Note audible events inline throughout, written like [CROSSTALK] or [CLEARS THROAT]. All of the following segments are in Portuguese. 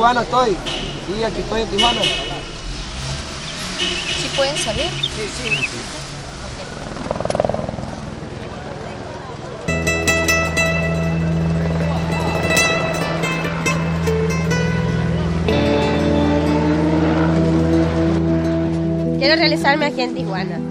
Tijuana estoy. Sí, aquí estoy en Tijuana. ¿Sí pueden salir? Sí, sí. Quiero realizarme aquí en Tijuana.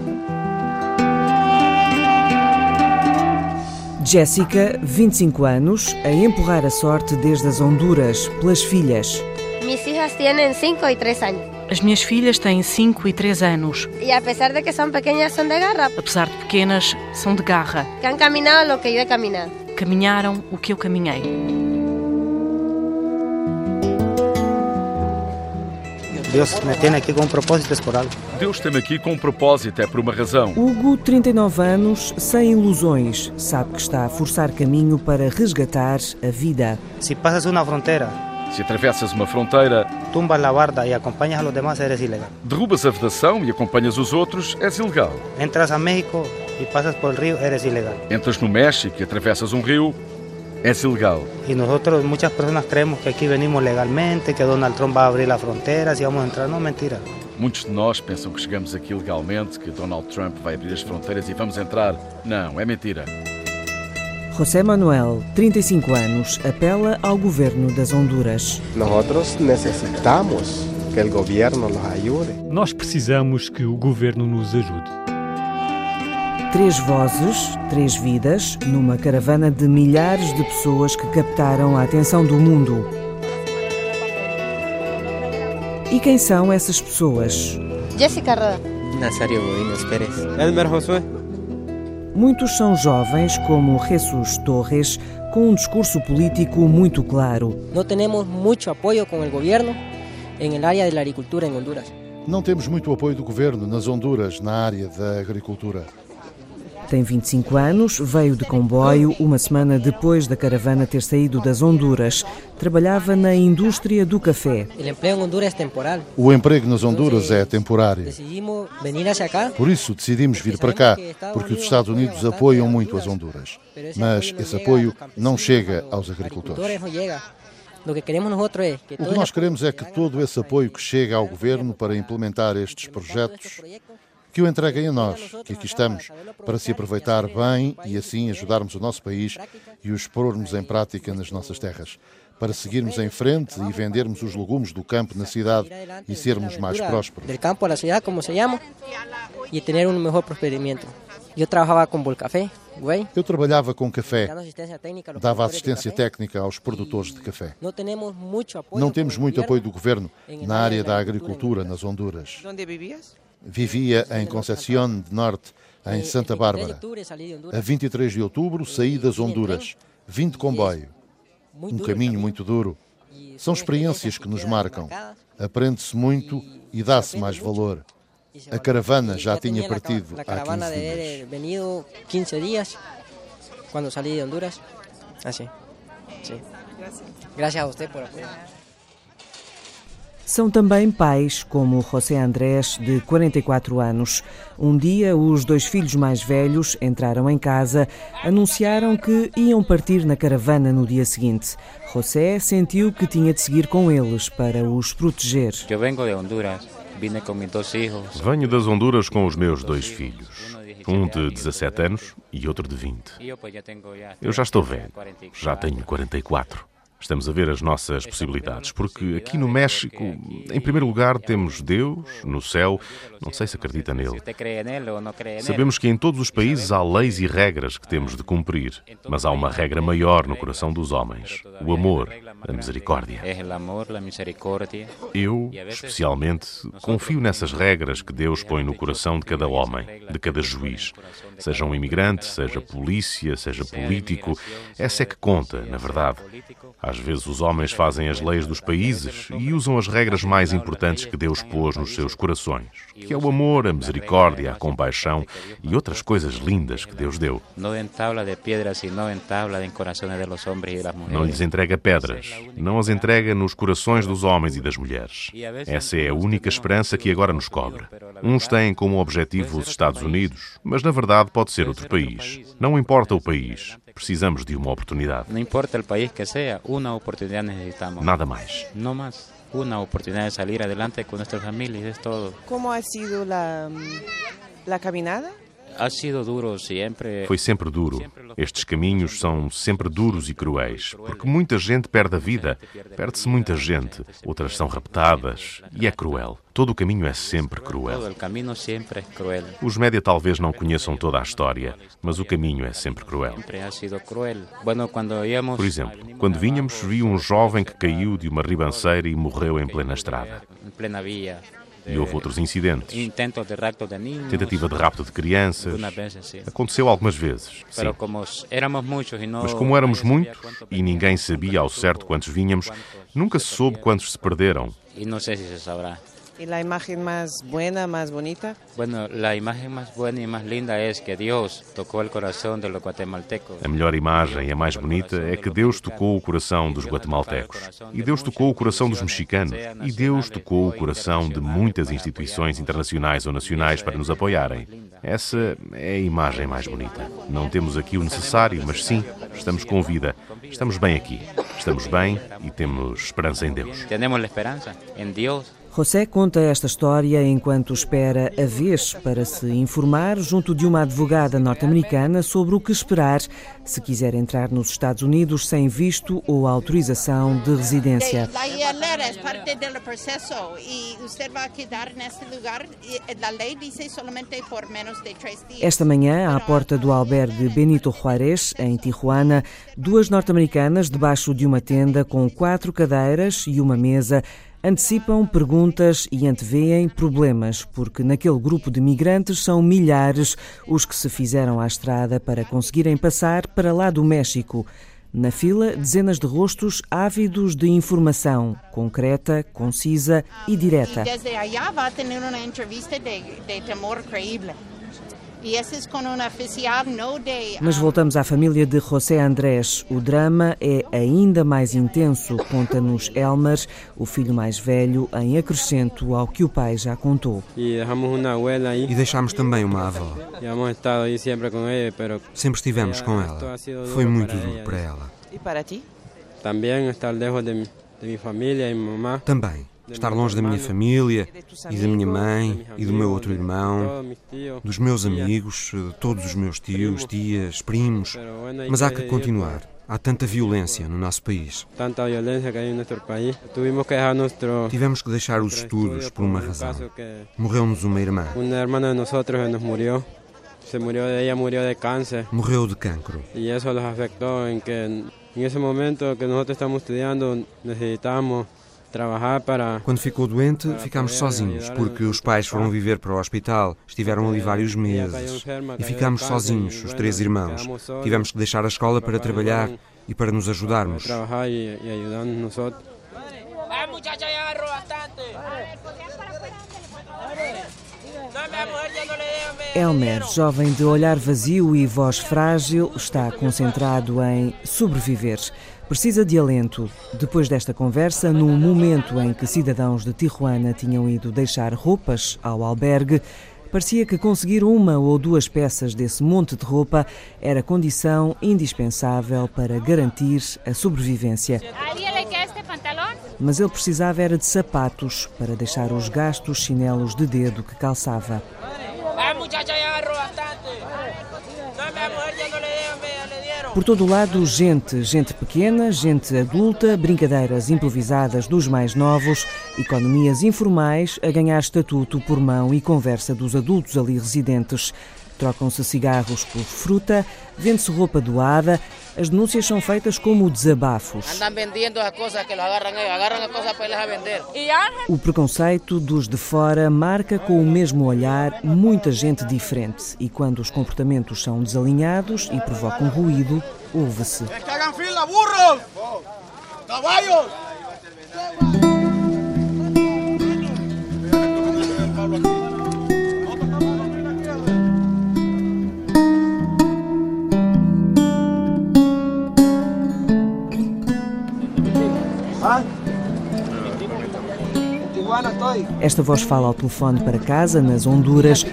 Jéssica, 25 anos, a empurrar a sorte desde as Honduras pelas filhas. Mis hijas tienen 5 y 3 años. As minhas filhas têm 5 e 3 anos. Y a pesar de que son pequeñas, son de garra, Apesar de pequenas, são de garra. que han caminado lo que yo he caminado. Caminharam o que eu caminhei. Dios me tiene aquí con un propósito, es por algo. Deus tem-me aqui com um propósito, é por uma razão. Hugo, 39 anos, sem ilusões, sabe que está a forçar caminho para resgatar a vida. Si pasas una frontera, Se atravessas uma fronteira, tumbas la barda y acompañas a los demás, eres ilegal. derrubas a vedação e acompanhas os outros, és ilegal. Entras a México y pasas por río, eres ilegal. Entras no México e atravessas um rio, és ilegal. Y nosotros, muchas personas creemos que aquí venimos legalmente, que Donald Trump va a abrir las fronteras y vamos a entrar. No, mentira. Muitos de nós pensam que chegamos aqui legalmente, que Donald Trump vai abrir as fronteiras e vamos entrar. Não, é mentira. José Manuel, 35 anos, apela ao governo das Honduras. Nosotros necesitamos que el gobierno nos ayude. Nós precisamos que o governo nos ajude. Três vozes, três vidas, numa caravana de milhares de pessoas que captaram a atenção do mundo. E quem são essas pessoas? Jessica Roda. Nazario Godínez Pérez. Elmer Josué. Muitos são jovens, como Jesus Torres, com um discurso político muito claro. No tenemos mucho apoyo con el gobierno en el área de la agricultura en Honduras. Não temos muito apoio do governo nas Honduras na área da agricultura. Tem 25 anos, veio de comboio uma semana depois da caravana ter saído das Honduras. Trabalhava na indústria do café. O emprego nas Honduras é temporário. Por isso decidimos vir para cá, porque os Estados Unidos apoiam muito as Honduras. Mas esse apoio não chega aos agricultores. O que nós queremos é que todo esse apoio que chega ao governo para implementar estes projetos, que o entreguem a nós, que aqui estamos, para se aproveitar bem e assim ajudarmos o nosso país e os pormos em prática nas nossas terras, para seguirmos em frente e vendermos os legumes do campo na cidade e sermos mais prósperos. Del campo la ciudad, como se prosperamiento. Yo trabajaba con Volcafé, güey. Eu trabalhava com café, dando asistencia técnica a los dava assistência café. técnica aos produtores de café. Não temos muito apoio do governo na área da agricultura nas Honduras. ¿Dónde vivías? Vivia em Concepción de Norte, em Santa el 23 de Bárbara. A 23 de outubro saí das Honduras, vim de comboio. Um caminho muito duro. São experiências que nos marcam. Aprende-se muito e dá-se mais valor. A caravana já tinha partido há caravana 15 de dias. haber venido 15 días cuando salí de Honduras. Así. Sí. Gracias a usted por apoyar. São também pais, como José Andrés, de 44 anos. Um dia, os dois filhos mais velhos entraram em casa, anunciaram que iam partir na caravana no dia seguinte. José sentiu que tinha de seguir com eles para os proteger. Eu vengo de Honduras, vine com meus dois filhos. Venho das Honduras com os meus dois filhos, um de 17 anos e outro de 20. Eu já estou velho, já tenho 44. Estamos a ver as nossas possibilidades, porque aqui no México, em primeiro lugar, temos Deus no céu, não sei se acredita nele. Sabemos que em todos os países há leis e regras que temos de cumprir, mas há uma regra maior no coração dos homens. É o amor, a misericórdia. Eu, especialmente, confio nessas regras que Deus põe no coração de cada homem, de cada juiz. Seja um imigrante, seja polícia, seja político, essa é que conta, na verdade. Às vezes os homens fazem as leis dos países e usam as regras mais importantes que Deus pôs nos seus corações, que é o amor, a misericórdia, a compaixão e outras coisas lindas que Deus deu. Não lhes entrega pedras, não as entrega nos corações dos homens e das mulheres. Essa é a única esperança que agora nos cobre. Uns têm como objetivo os Estados Unidos, mas na verdade pode ser outro país. Não importa o país, precisamos de uma oportunidade. Não importa o país que seja, uma oportunidade necessitamos. Nada mais. Não mais. Uma oportunidade de sair adelante com nossas famílias, é todo. Como ha sido la, la caminada? Foi sempre duro. Estes caminhos são sempre duros e cruéis, porque muita gente perde a vida, perde-se muita gente, outras são raptadas, e é cruel. Todo o caminho é sempre cruel. É cruel. Os média talvez não conheçam toda a história, mas o caminho é sempre cruel. Por exemplo, quando vínhamos, vi um jovem que caiu de uma ribanceira e morreu em plena estrada. E houve outros incidentes. Tentativa de rapto de crianças. Aconteceu algumas vezes. Sim. Mas como éramos muitos e ninguém sabia ao certo quantos vínhamos, nunca se soube quantos se perderam. E não sei se se saberá. E a imagem mais buena, mais bonita? Bueno, a imagem mais boa e mais linda é que Deus tocou o coração dos guatemaltecos. A melhor imagem e a mais bonita é que Deus tocou o coração dos guatemaltecos. E Deus tocou o coração dos mexicanos. E Deus tocou o coração de muitas instituições internacionais ou nacionais para nos apoiarem. Essa é a imagem mais bonita. Não temos aqui o necessário, mas sim, estamos com vida. Estamos bem aqui. Estamos bem e temos esperança em Deus. Temos esperança em Deus. José conta esta história enquanto espera a vez para se informar junto de uma advogada norte-americana sobre o que esperar se quiser entrar nos Estados Unidos sem visto ou autorização de residência. É parte do processo e você vai quedar nesse lugar. A lei diz somente por menos de três dias. Esta manhã, à porta do albergue Benito Juárez, em Tijuana, duas norte-americanas debaixo de uma tenda com quatro cadeiras e uma mesa antecipam perguntas e antevêem problemas, porque naquele grupo de migrantes são milhares os que se fizeram à estrada para conseguirem passar para lá do México. Na fila, dezenas de rostos ávidos de informação concreta, concisa e direta. Desde allá vai ter uma entrevista de temor creíble. Mas voltamos à família de José Andrés. O drama é ainda mais intenso, conta-nos Elmer, o filho mais velho, em acrescento ao que o pai já contou. E deixámos também uma avó. Sempre estivemos com ela. Foi muito duro para ela. E para ti? Também estar lejos de minha família e mamã. Também estar longe da minha família e da minha mãe e do meu outro irmão, dos meus amigos, de todos os meus tios, tias, primos. Mas há que continuar. Há tanta violência no nosso país. Tivemos que deixar os estudos por uma razão. Morreu-nos uma irmã. Uma irmã de nós nos morreu. De cancro. E isso nos afetou em que em esse momento que nós estamos estudando necessitamos quando ficou doente, ficámos sozinhos, porque os pais foram viver para o hospital, estiveram ali vários meses. E ficámos sozinhos, os três irmãos. Tivemos que deixar a escola para trabalhar e para nos ajudarmos. Elmer, jovem de olhar vazio e voz frágil, está concentrado em sobreviver. Precisa de alento. Depois desta conversa, no momento em que cidadãos de Tijuana tinham ido deixar roupas ao albergue, parecia que conseguir uma ou duas peças desse monte de roupa era condição indispensável para garantir a sobrevivência. Mas ele precisava era de sapatos para deixar os gastos chinelos de dedo que calçava. Por todo o lado, gente, gente pequena, gente adulta, brincadeiras improvisadas dos mais novos, economias informais a ganhar estatuto por mão e conversa dos adultos ali residentes. Trocam-se cigarros por fruta, vende-se roupa doada. As denúncias são feitas como desabafos. Andam vendendo as coisas que agarram, agarram as coisas para eles a vender. O preconceito dos de fora marca com o mesmo olhar muita gente diferente e quando os comportamentos são desalinhados e provocam ruído, ouve-se. Que hagan fila, burros! Caballos! Esta voz fala ao telefone para casa, nas Honduras,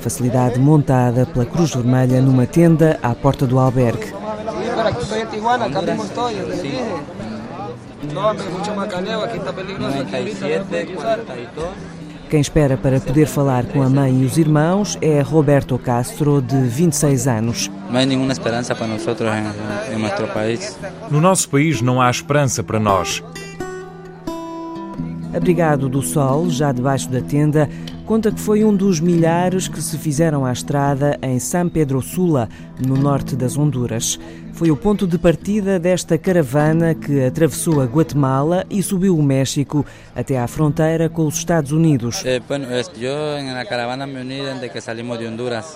facilidade montada pela Cruz Vermelha numa tenda à porta do albergue. Quem espera para poder falar com a mãe e os irmãos é Roberto Castro, de 26 anos. No hay ninguna esperanza para nosotros en, en nuestro país. No nosso país não há esperança para nós. Abrigado do sol, já debaixo da tenda, conta que foi um dos milhares que se fizeram à estrada em San Pedro Sula, no norte das Honduras. Foi o ponto de partida desta caravana que atravessou a Guatemala e subiu o México até à fronteira com os Estados Unidos. Eh.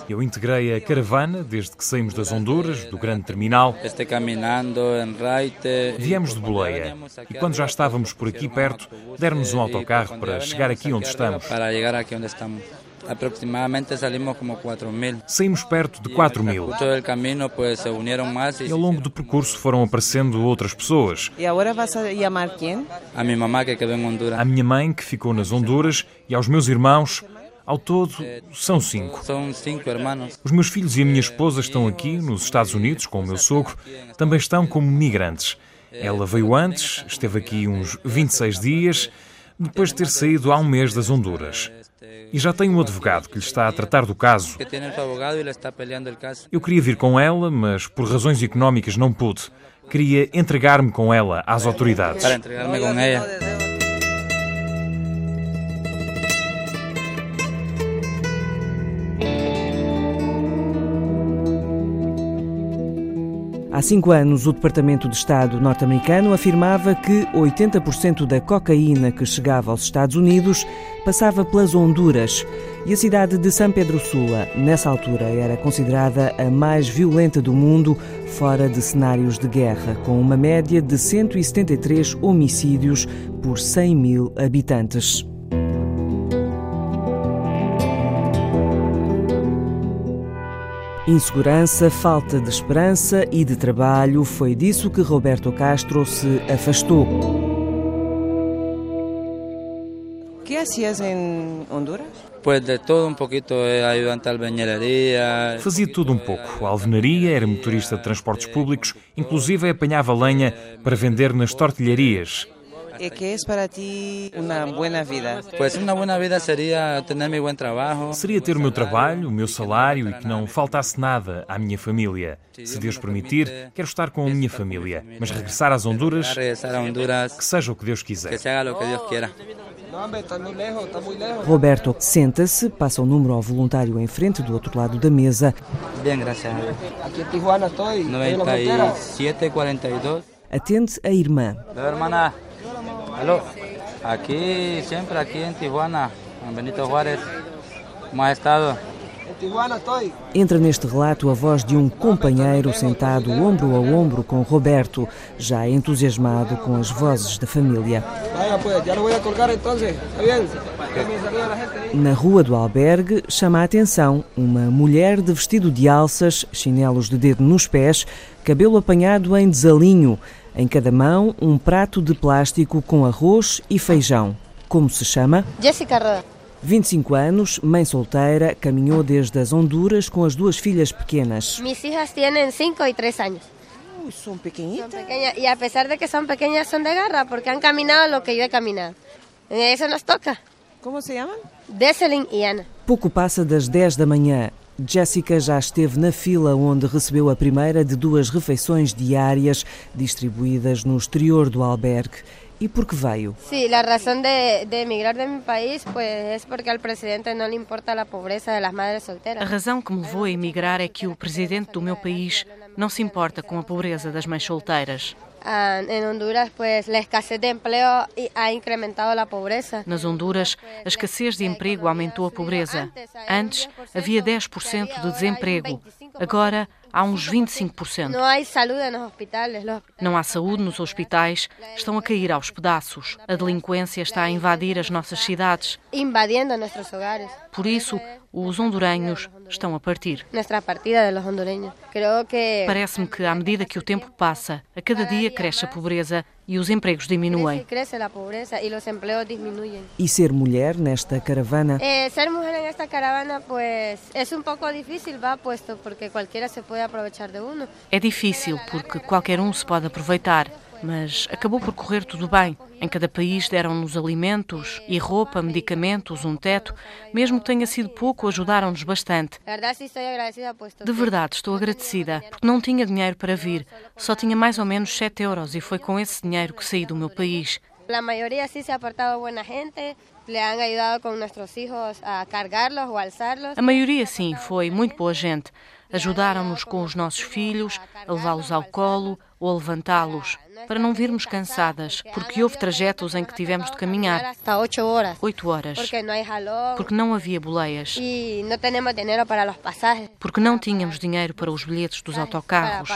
Eu integrei a caravana desde que saímos das Honduras, do grande terminal. Viemos de boleia e quando já estávamos por aqui perto, deram-nos um autocarro para chegar aqui onde estamos. Aproximadamente salimos como 4 mil. Saímos perto de 4 mil. E ao longo do percurso foram aparecendo outras pessoas. ¿Y ahora vas a llamar quién? a mi mamá que quedó en Honduras. À minha mãe, que ficou nas Honduras, e aos meus irmãos. Ao todo, são cinco. Son cinco hermanos. Os meus filhos e a minha esposa estão aqui, nos Estados Unidos, com o meu sogro. Também estão como migrantes. Ela veio antes, esteve aqui uns 26 dias, depois de ter saído há um mês das Honduras. E já tem um advogado que lhe está a tratar do caso. Eu queria vir com ela, mas por razões económicas não pude. Queria entregar-me com ela às autoridades. Para entregarme con ella. Há cinco anos, o Departamento de Estado norte-americano afirmava que 80% da cocaína que chegava aos Estados Unidos passava pelas Honduras. E a cidade de San Pedro Sula, nessa altura, era considerada a mais violenta do mundo, fora de cenários de guerra, com uma média de 173 homicídios por 100 mil habitantes. Insegurança, falta de esperança e de trabalho, foi disso que Roberto Castro se afastou. ¿Qué hacías en Honduras? Pues de todo un poquito, eh, ayudante de albañilería. Fazia tudo um pouco. Alvenaria, era motorista de transportes públicos, inclusive apanhava lenha para vender nas tortilharias. ¿Y ¿Qué es para ti una buena vida? Pues una buena vida sería tener mi buen trabajo. Seria ter o meu trabalho, o meu salário e que não faltasse nada à minha família. Se Deus permitir, quero estar com a minha família, mas regressar às Honduras, que seja o que Deus quiser. Roberto senta-se, passa o número ao voluntário em frente do outro lado da mesa, Bien, gracias a Dios. Aquí en Tijuana estoy, estoy en la frontera. 97, 42. atende a irmã. Hermana. Aló. Aquí, siempre aquí en Tijuana, en Benito Juárez. ¿Cómo has estado? Entra neste relato a voz de um companheiro sentado ombro a ombro com Roberto, já entusiasmado com as vozes da família. Na rua do albergue chama a atenção uma mulher de vestido de alças, chinelos de dedo nos pés, cabelo apanhado em desalinho, em cada mão um prato de plástico com arroz e feijão. Como se chama? Jessica Roda. 25 anos, mãe solteira, caminhou desde as Honduras com as duas filhas pequenas. Mis hijas tienen 5 y 3 años. Uy, son pequeñitas. Son pequeñas, y a pesar de que son pequeñas, son de garra porque han caminado lo que yo he caminado. Eso nos toca. ¿Cómo se llaman? Deselin y Ana. Pouco passa das 10 da manhã. Jéssica já esteve na fila onde recebeu a primeira de duas refeições diárias distribuídas no exterior do albergue. E por que veio? Sí, la razón de, de emigrar de mi país pues es porque al presidente no le importa la pobreza de las madres A solteras. razão que me levou a emigrar é que o presidente do meu país não se importa com a pobreza das mães solteiras. Ah, en Honduras pues la escasez de empleo ha incrementado la pobreza. Nas Honduras, a escassez de emprego aumentou a pobreza. Antes, havia 10% de desemprego. Agora, há uns 25%. No hay salud en los hospitales. Los Não há saúde nos hospitais, estão a cair aos pedaços. A delinquência está a invadir as nossas cidades. Por isso, os honduranhos estão a partir. Parece-me que, à medida que o tempo passa, a cada dia cresce a pobreza e os empregos diminuem. crece la pobreza y los empleos disminuyen. E ser mulher nesta caravana Eh, ser mujer en esta caravana pues es un poco difícil, va, puesto porque cualquiera se puede aprovechar de uno. É difícil porque qualquer um se pode aproveitar, mas acabou por correr tudo bem. Em cada país deram-nos alimentos e roupa, medicamentos, um teto. Mesmo que tenha sido pouco, ajudaram-nos bastante. De verdade, estou agradecida, porque não tinha dinheiro para vir. Só tinha mais ou menos 7 euros e foi com esse dinheiro que saí do meu país. la mayoría sí se ha portado buena gente, le han ayudado con nuestros hijos a cargarlos o alzarlos. A maioria, sim, foi muito boa gente. Ajudaram-nos com os nossos filhos, a levá-los ao colo ou a levantá-los, para não virmos cansadas, porque houve trajetos em que tivemos de caminhar oito horas, Porque não havia boleias, porque não tínhamos dinheiro para os bilhetes dos autocarros.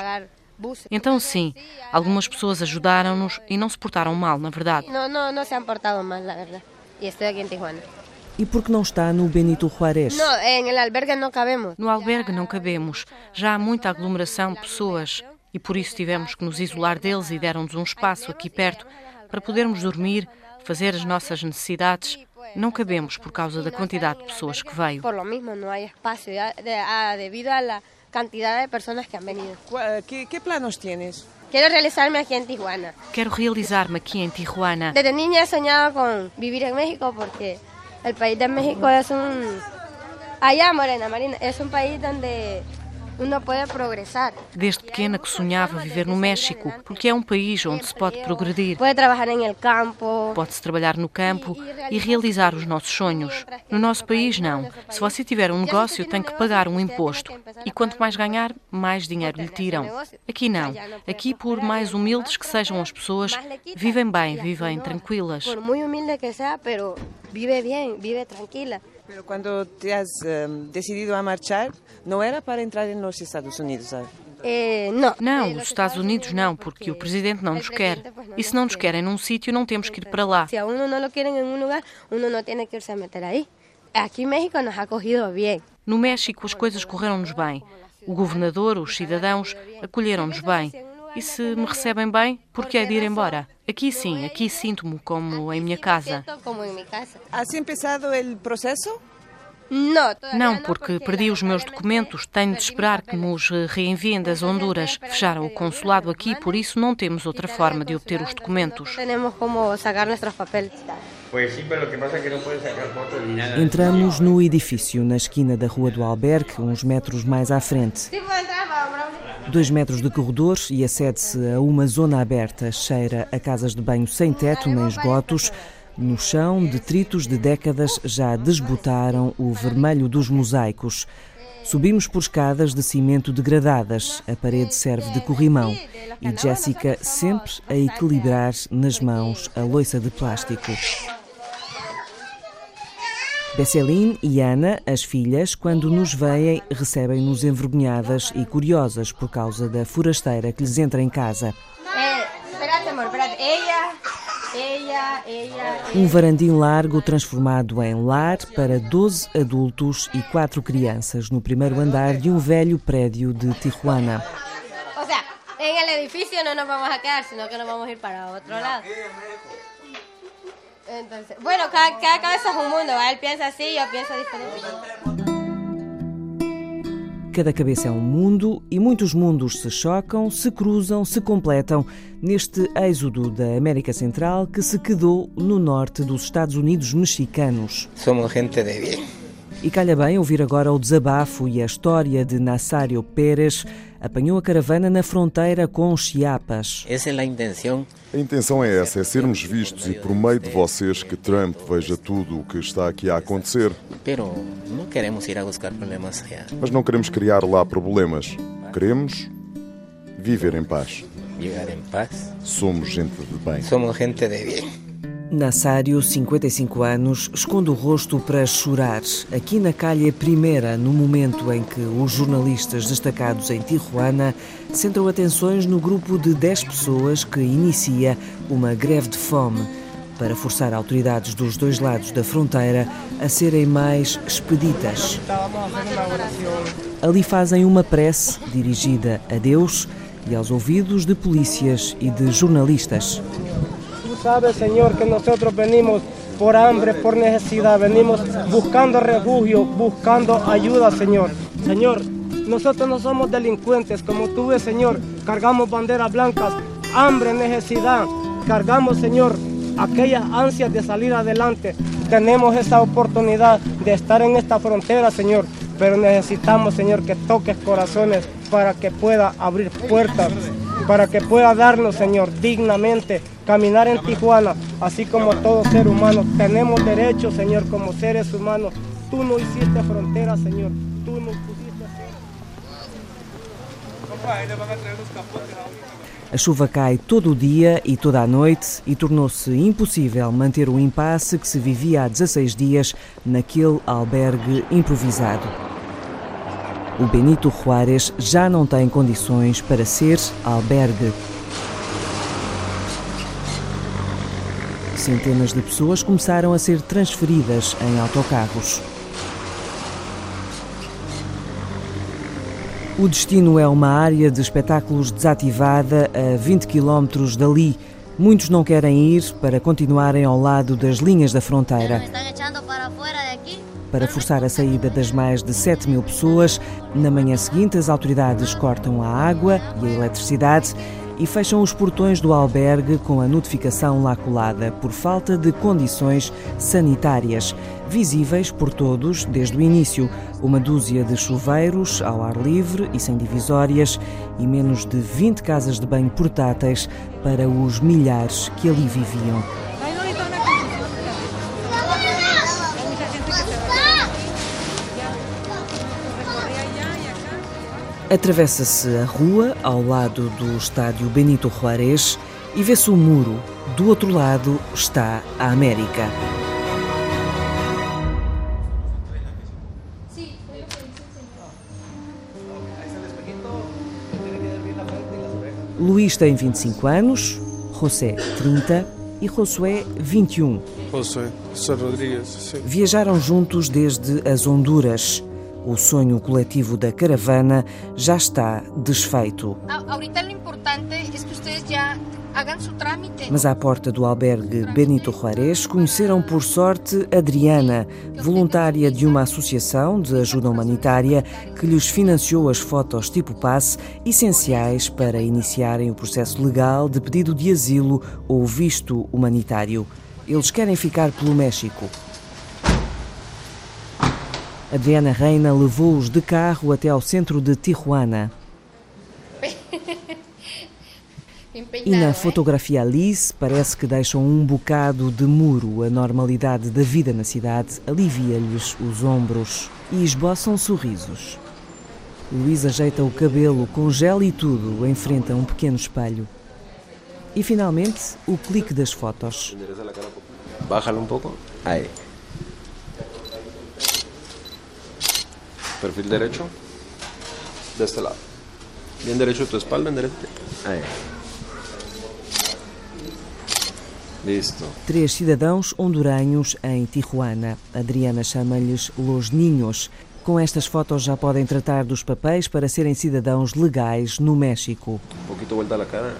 Então, sim, algumas pessoas ajudaram-nos e não se portaram mal, na verdade. No, no, no se han portado mal, la verdad. Y estoy aquí en Tijuana. E porque não está no Benito Juárez. No, albergue no cabemos. No albergue não cabemos. Já há muita aglomeração de pessoas e por isso tivemos que nos isolar deles e deram-nos um espaço aqui perto para podermos dormir, fazer as nossas necessidades. Não cabemos por causa da quantidade de pessoas que veio. Por lo mismo, no hay espacio, ya de- a- debido a la cantidad de personas que han venido. ¿Qué, qué planos tienes? Quiero realizarme aquí en Tijuana. Quero realizar-me aqui em Tijuana. Desde niña he soñado con vivir en México porque el país de México es un... Allá, Morena Marina, es un país donde uno puede progresar. Desde pequena que sonhava viver no México, porque é um país onde se pode progredir. Puede trabajar en el campo. Pode-se trabalhar no campo e realizar os nossos sonhos. No nosso país, não. Se você tiver um negócio, tem que pagar um imposto. E quanto mais ganhar, mais dinheiro lhe tiram. Aqui não. Aqui, por mais humildes que sejam as pessoas, vivem bem, vivem tranquilas. Por muy humilde que sea, pero vive bien, vive tranquila. Pero cuando te has eh, decidido a marchar, no era para entrar en los Estados Unidos, ¿sabes? Eh, não. Não, os Estados Unidos não, porque o presidente não nos quer. E se não nos querem num sítio, não temos que ir para lá. Si a uno no lo quieren en un lugar, uno no tiene que irse a meter ahí. Aquí México nos ha acogido bien. No México, as coisas correram-nos bem. O governador, os cidadãos, acolheram-nos bem. E se me recebem bem, por que é de ir embora? Aqui sim, aqui sinto-me como em minha casa. Como en mi casa. Não, porque perdi os meus documentos. Tenho de esperar que nos reenviem das Honduras. Fecharam o consulado aqui, por isso não temos outra forma de obter os documentos. Entramos no edifício, na esquina da Rua do Albergue, uns metros mais à frente. Dois metros de corredor e acede-se a uma zona aberta, cheira a casas de banho sem teto nem esgotos. No chão, detritos de décadas já desbotaram o vermelho dos mosaicos. Subimos por escadas de cimento degradadas. A parede serve de corrimão. E Jéssica sempre a equilibrar nas mãos a loiça de plástico. Besseline e Ana, as filhas, quando nos veem, recebem-nos envergonhadas e curiosas por causa da forasteira que lhes entra em casa. Eh, espérate, amor, ella, ella. Um varandim largo transformado em lar para 12 adultos e 4 crianças no primeiro andar de um velho prédio de Tijuana. O sea, en el edificio no nos vamos a quedar, sino que nos vamos ir para otro lado. Entonces, bueno, cada, cada cabeza es un mundo, ¿va? Él piensa así, yo pienso diferente. Cada cabeça é um mundo e muitos mundos se chocam, se cruzam, se completam neste êxodo da América Central que se quedou no norte dos Estados Unidos mexicanos. Somos gente de bien. E calha bem ouvir agora o desabafo e a história de Nazário Pérez. Apanhou a caravana na fronteira com Chiapas. Essa é a intenção. A intenção é essa, é sermos vistos e por meio de vocês que Trump veja tudo o que está aqui a acontecer. Não queremos ir a buscar problemas. Mas não queremos criar lá problemas. Queremos viver em paz. Somos gente de bem. Somos gente de bien. Nazário, 55 anos, esconde o rosto para chorar. Aqui na calha primeira, no momento em que os jornalistas destacados em Tijuana centram atenções no grupo de 10 pessoas que inicia uma greve de fome. para forçar autoridades dos dois lados da fronteira a serem mais expeditas. Ali fazem uma prece dirigida a Deus e aos ouvidos de polícias e de jornalistas. Sabes, Senhor, que nós venimos por hambre, por necesidad, venimos buscando refugio, buscando ayuda, Señor. Señor, nosotros no somos delincuentes, como tú ves, Señor, cargamos banderas blancas, hambre, necesidad, cargamos, Señor, aquellas ansias de salir adelante. Tenemos esa oportunidad de estar en esta frontera, Señor, pero necesitamos, Señor, que toques corazones para que pueda abrir puertas, para que pueda darnos, Señor, dignamente caminar en Tijuana, así como todo ser humano. Tenemos derecho, Señor, como seres humanos. Tú no hiciste frontera, Señor. Tú nos pusiste. A chuva cai todo o dia e toda a noite e tornou-se impossível manter o impasse que se vivia há 16 dias naquele albergue improvisado. O Benito Juárez já não tem condições para ser albergue. Centenas de pessoas começaram a ser transferidas em autocarros. O destino é uma área de espetáculos desativada a 20 quilómetros dali. Muitos não querem ir para continuarem ao lado das linhas da fronteira. Para forçar a saída das mais de 7 mil pessoas, na manhã seguinte as autoridades cortam a água e a eletricidade e fecham os portões do albergue com a notificação lá colada por falta de condições sanitárias, visíveis por todos desde o início. Uma dúzia de chuveiros ao ar livre e sem divisórias e menos de 20 casas de banho portáteis para os milhares que ali viviam. Atravessa-se a rua ao lado do estádio Benito Juárez e vê-se o muro. Do outro lado está a América. Luís tem 25 anos, José 30 e Josué 21. José, José Rodrigues, sim. Viajaram juntos desde as Honduras. O sonho coletivo da caravana já está desfeito. Mas à porta do albergue Benito Juárez conheceram por sorte Adriana, voluntária de uma associação de ajuda humanitária que lhes financiou as fotos tipo passe essenciais para iniciarem o processo legal de pedido de asilo ou visto humanitário. Eles querem ficar pelo México. Adriana Reina levou-os de carro até ao centro de Tijuana. [LAUGHS] E na fotografia Alice parece que deixam um bocado de muro. A normalidade da vida na cidade alivia-lhes os ombros e esboçam sorrisos. Luís ajeita o cabelo com gel e tudo, enfrenta um pequeno espelho. E finalmente, o clique das fotos. Bájalo um pouco. Aí. Perfil derecho. De este lado. Bien derecho tu espalda, enderezate. Ahí. Listo. Três cidadãos honduranhos em Tijuana. Adriana chama-lhes Los Ninhos. Com estas fotos já podem tratar dos papéis para serem cidadãos legais no México. Um pouquinho volta a cara.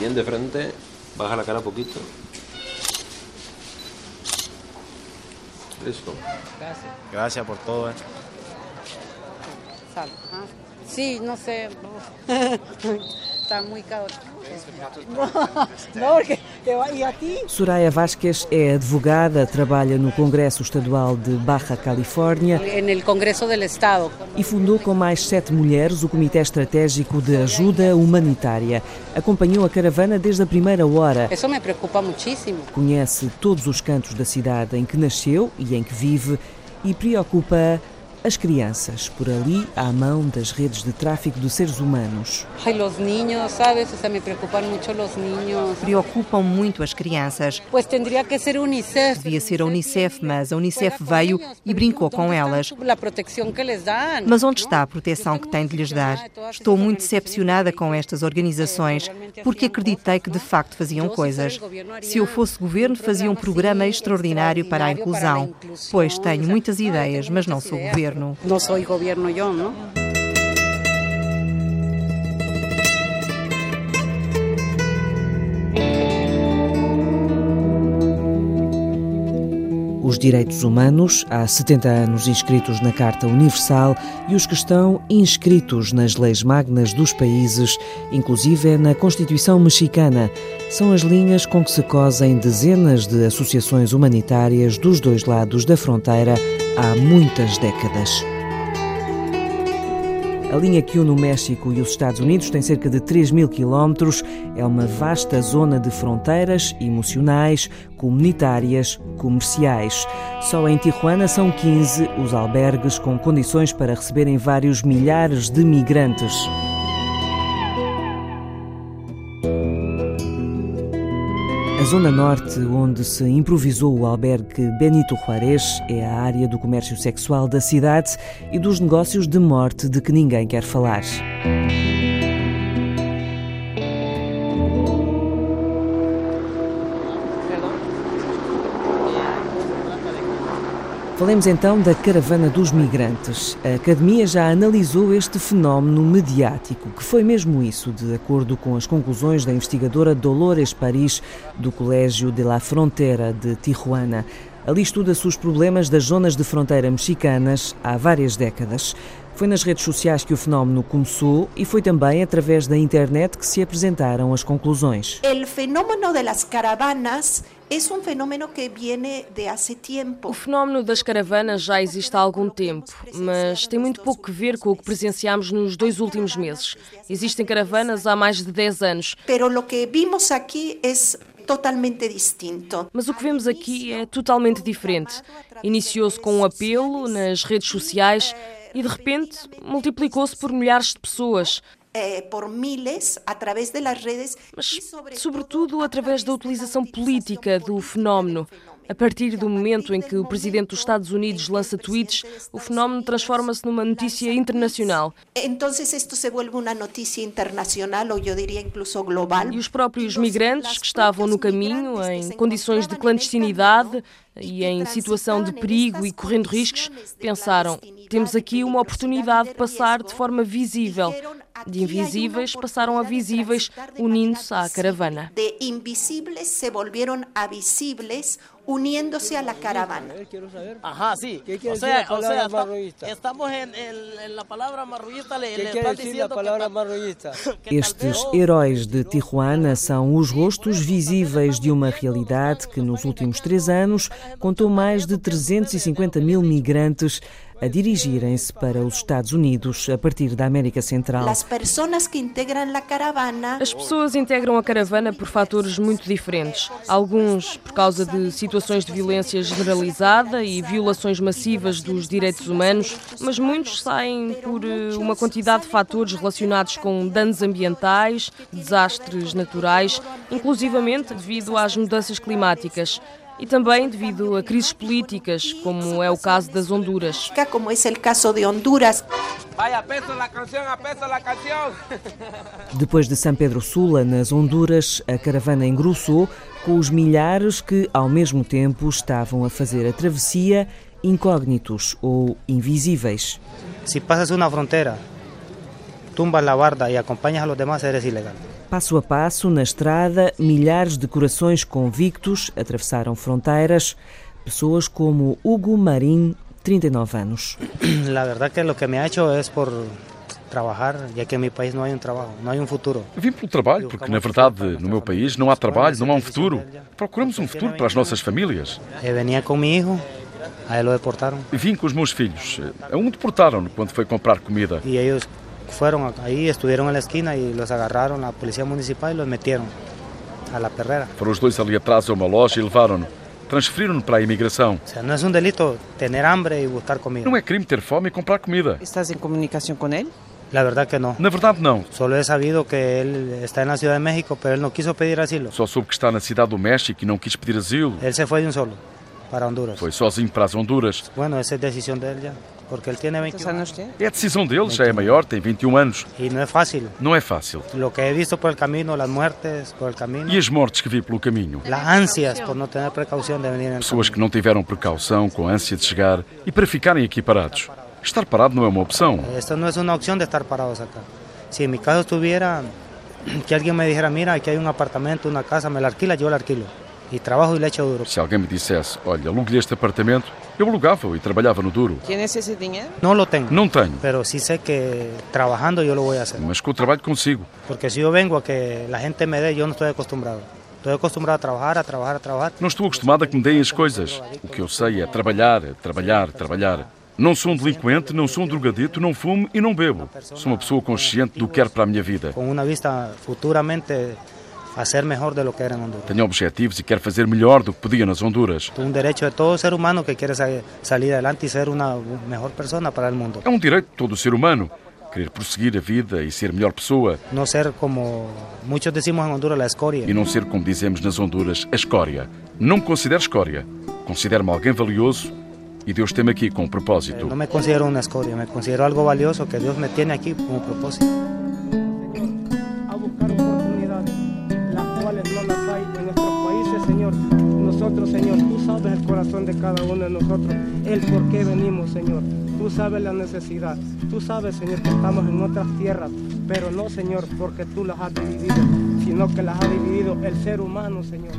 Bien de frente. Baja la cara un poquito. Gracias. Gracias por todo. Eh. Ah. Sí, no sé. [LAUGHS] Está muy caótico. [LAUGHS] Não, porque e a ti? Soraya Vasquez é advogada, trabalha no Congresso Estadual de Baja Califórnia. E fundou com mais sete mulheres o Comitê Estratégico de Ajuda Humanitária. Acompanhou a caravana desde a primeira hora. Isso me preocupa muitíssimo. Conhece todos os cantos da cidade em que nasceu e em que vive e preocupa as crianças, por ali à mão das redes de tráfico de seres humanos. Ai, os niños, sabes? O sea, me preocupan mucho los niños. Preocupam muito as crianças. Pues tendría que ser UNICEF. Devia ser a Unicef, mas a Unicef veio e brincou com elas. Mas onde está a proteção que tem de lhes dar? Estou muito decepcionada com estas organizações, porque acreditei que de facto faziam coisas. Se eu fosse governo, fazia um programa extraordinário para a inclusão. Pois tenho muitas ideias, mas não sou governo. Não sou governo eu, não? Os direitos humanos, há 70 anos inscritos na Carta Universal, e os que estão inscritos nas leis magnas dos países, inclusive na Constituição mexicana, são as linhas com que se cosem dezenas de associações humanitárias dos dois lados da fronteira há muitas décadas. A linha que une o México e os Estados Unidos tem cerca de 3 mil quilómetros. É uma vasta zona de fronteiras emocionais, comunitárias, comerciais. Só em Tijuana são 15 os albergues com condições para receberem vários milhares de migrantes. Zona norte, onde se improvisou o albergue Benito Juárez, é a área do comércio sexual da cidade e dos negócios de morte de que ninguém quer falar. Falemos então da caravana dos migrantes. A Academia já analisou este fenómeno mediático, que foi mesmo isso, de acordo com as conclusões da investigadora Dolores Paris, do Colégio de la Frontera de Tijuana. Ali estuda-se os problemas das zonas de fronteira mexicanas há várias décadas. Foi nas redes sociais que o fenómeno começou e foi também através da internet que se apresentaram as conclusões. O fenómeno das caravanas é um fenómeno que vem de há tempo. O fenómeno das caravanas já existe há algum tempo, mas tem muito pouco a ver com o que presenciamos nos dois últimos meses. Existem caravanas há mais de 10 anos. Pero lo que vimos aqui é totalmente distinto. Mas o que vemos aqui é totalmente diferente. Iniciou-se com um apelo nas redes sociais e de repente multiplicou-se por milhares de pessoas. Por miles através das redes, mas sobretudo através da utilização política do fenómeno. A partir do momento em que o presidente dos Estados Unidos lança tweets, o fenómeno transforma-se numa notícia internacional. Então, isto se vuelve uma notícia internacional, ou eu diria incluso global. E os próprios migrantes que estavam no caminho, em condições de clandestinidade e em situação de perigo e correndo riscos, pensaram: temos aqui uma oportunidade de passar de forma visível. De invisíveis passaram a visíveis, unindo-se à caravana. De invisíveis se volvieron a visíveis, uniéndose a la caravana. Ajá, sí. ¿Qué quiere o sea, decir la o sea, estamos en, el- en la palabra marroísta, le, ¿Qué le quiere están decir la que palabra pa- marroísta? [LAUGHS] Estes heróis de Tijuana são os rostos visíveis de uma realidade que, nos últimos três anos, contou mais de 350 mil migrantes a dirigirem-se para os Estados Unidos a partir da América Central. As pessoas que integram a caravana As pessoas integram a caravana por fatores muito diferentes. Alguns por causa de situações de violência generalizada e violações massivas dos direitos humanos, mas muitos saem por eh, uma quantidade de fatores relacionados com danos ambientais, desastres naturais, inclusivamente devido às mudanças climáticas. E também devido a crises políticas, como é o caso das Honduras. como é o caso de Honduras. Depois de São Pedro Sula, nas Honduras, a caravana engrossou com os milhares que, ao mesmo tempo, estavam a fazer a travessia incógnitos ou invisíveis. Si pasas una frontera, tumbas la barda y acompañas a los demás, eres ilegal. Passo a passo, na estrada, milhares de corações convictos atravessaram fronteiras. Pessoas como Hugo Marim, 39 anos. [CLEARS THROAT] La verdad que lo que me ha hecho es por trabajar, ya que en mi país no hay un trabajo, no hay un futuro. Vim pelo trabalho, porque na verdade no meu país não há trabalho, não há um futuro. Procuramos um futuro para as nossas famílias. Eh, venía con mi hijo, a él lo deportaron Vim com os meus filhos. A um deportaram-no quando foi comprar comida. ellos fueron ahí, estuvieron en la esquina y los agarraron la policía municipal y los metieron a la perrera. Foram os dois ali atrás a uma loja e levaram-no. Transferiram-no para a imigração. O sea, no es un delito tener hambre y buscar comida. Não é crime ter fome e comprar comida. ¿Estás en comunicación con él? La verdad que no. Na verdade, não. Solo he sabido que él está en la Ciudad de México, pero él no quiso pedir asilo. Só soube que está na cidade do México e não quis pedir asilo. Él se fue de un solo para Honduras. Foi sozinho para as Honduras. Bueno, esa es decisión de él ya, porque él tiene 21 años. É a decisão dele, já é maior, tem 21 anos. Y no es fácil. Não é fácil. Lo que he visto por el camino, las muertes por el camino, E as mortes que vi pelo caminho? las ansias por no tener precaución de venir el Pessoas que não tiveram precaução, com ânsia de chegar e para ficarem aqui parados. Estar parado não é uma opção. Esto no es una opción de estar parados acá. Si en mi caso estuviera [CLEARS THROAT] que alguien me dijera, mira, aquí hay un apartamento, una casa, me la alquila, yo la alquilo. Y trabajo y le echo duro. Se alguém me dissesse, olha, alugue-lhe este apartamento, eu alugava-o e trabalhava no duro. ¿Tienes ese dinero? No lo tengo, Não tenho, pero sí sé que trabajando yo lo voy a hacer. mas com o trabalho consigo. Porque si yo vengo a que la gente me dé, yo no estoy acostumbrado. Estoy acostumbrado a trabajar, a trabajar, a trabajar. Não estou acostumado a que me deem as coisas. O que eu sei é trabalhar, trabalhar, trabalhar. Não sou um delinquente, não sou um drogadito, não fumo e não bebo. Sou uma pessoa consciente do que quero para a minha vida. Con una vista futuramente a ser mejor de lo que era en Honduras. Tenho objetivos e quero fazer melhor do que podia nas Honduras. Un derecho de todo ser humano que quiere sa- salir adelante y ser una mejor persona para el mundo. É um direito de todo ser humano querer prosseguir a vida e ser melhor pessoa No ser como muchos decimos en Honduras la escoria. e não ser, como dizemos nas Honduras, a escória. Não me considero escória. Considero-me alguém valioso e Deus tem-me aqui com um propósito. No me considero una escoria, me considero algo valioso que Dios me tiene aquí como propósito. Cada uno de nosotros, el por qué venimos, Señor. Tú sabes la necesidad, tú sabes, Señor, que estamos en otras tierras, pero no, Señor, porque tú las has dividido, sino que las ha dividido el ser humano, Señor.